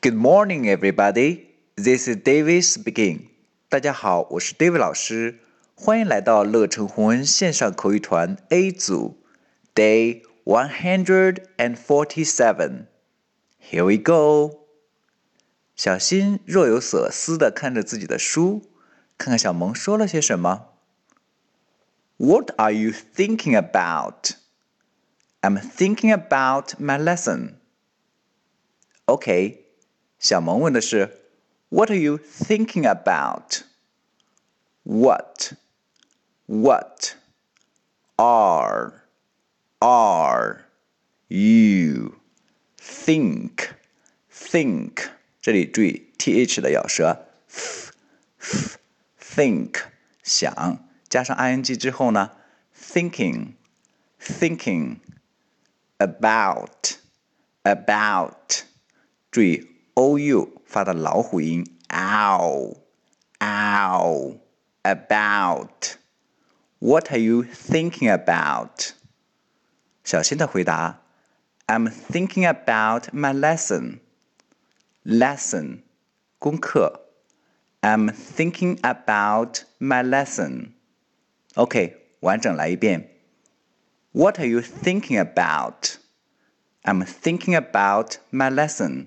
Good morning, everybody. This is David speaking. 大家好，我是 David 老师，欢迎来到乐成红恩线上口语团 A 组，Day one hundred and forty-seven. Here we go. 小新若有所思地看着自己的书，看看小萌说了些什么。What are you thinking about? I'm thinking about my lesson. OK， 小萌问的是 What are you thinking about? What? What are are you think think 这里注意 th 的咬舌，think 想加上 ing 之后呢，thinking thinking about about 注意 ou 发的老虎音，ow ow about What are you thinking about？小新的回答：I'm thinking about my lesson. Lesson，功课。I'm thinking about my lesson. OK，完整来一遍。What are you thinking about? I'm thinking about my lesson.